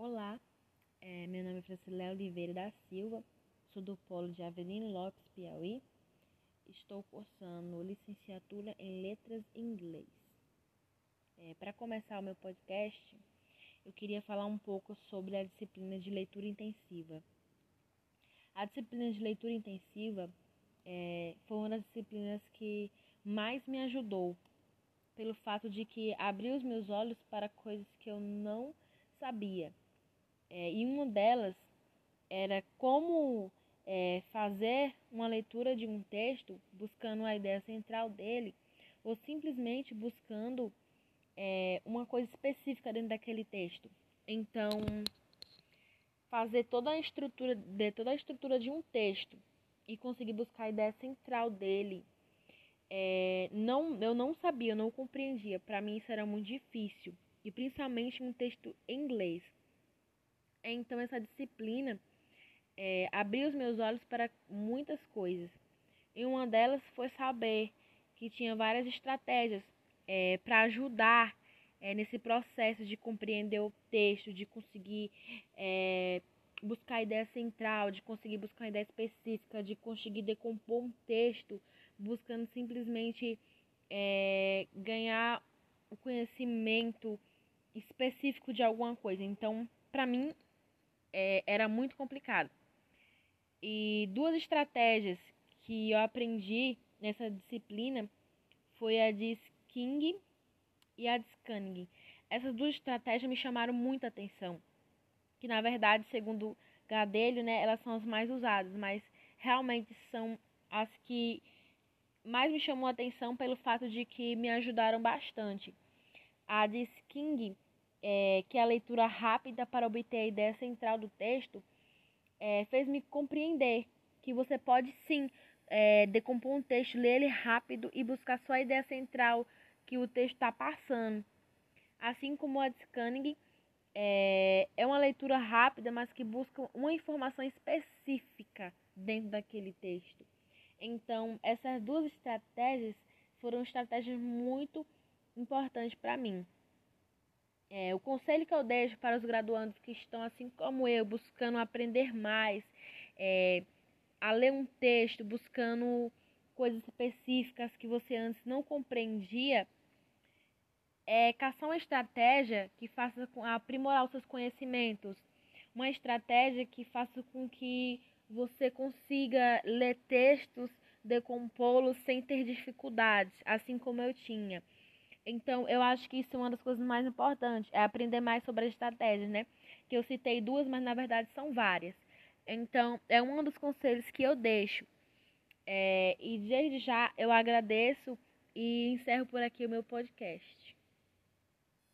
Olá, é, meu nome é Franciléo Oliveira da Silva, sou do Polo de Avelino Lopes, Piauí. Estou cursando licenciatura em Letras em Inglês. É, Para começar o meu podcast, eu queria falar um pouco sobre a disciplina de leitura intensiva. A disciplina de leitura intensiva é, foi uma das disciplinas que mais me ajudou, pelo fato de que abriu os meus olhos para coisas que eu não sabia. É, e uma delas era como é, fazer uma leitura de um texto buscando a ideia central dele, ou simplesmente buscando é, uma coisa específica dentro daquele texto. Então, fazer toda a estrutura de toda a estrutura de um texto e conseguir buscar a ideia central dele, é, não, eu não sabia, eu não compreendia. Para mim isso era muito difícil e principalmente um texto em inglês. Então, essa disciplina é, abriu os meus olhos para muitas coisas. E uma delas foi saber que tinha várias estratégias é, para ajudar é, nesse processo de compreender o texto, de conseguir é, buscar a ideia central, de conseguir buscar uma ideia específica, de conseguir decompor um texto, buscando simplesmente é, ganhar o conhecimento específico de alguma coisa. Então, para mim, é, era muito complicado. E duas estratégias que eu aprendi nessa disciplina foi a de King e a de Scanning. Essas duas estratégias me chamaram muita atenção, que na verdade, segundo Gadelho, né, elas são as mais usadas, mas realmente são as que mais me chamou a atenção pelo fato de que me ajudaram bastante. A de King é, que a leitura rápida para obter a ideia central do texto, é, fez-me compreender que você pode sim é, decompor um texto, ler ele rápido e buscar só a ideia central que o texto está passando. Assim como a de Scanning, é, é uma leitura rápida, mas que busca uma informação específica dentro daquele texto. Então, essas duas estratégias foram estratégias muito importantes para mim. É, o conselho que eu deixo para os graduandos que estão, assim como eu, buscando aprender mais, é, a ler um texto, buscando coisas específicas que você antes não compreendia, é caçar uma estratégia que faça aprimorar os seus conhecimentos, uma estratégia que faça com que você consiga ler textos, decompô-los sem ter dificuldades, assim como eu tinha. Então, eu acho que isso é uma das coisas mais importantes, é aprender mais sobre as estratégias, né? Que eu citei duas, mas na verdade são várias. Então, é um dos conselhos que eu deixo. É, e desde já eu agradeço e encerro por aqui o meu podcast.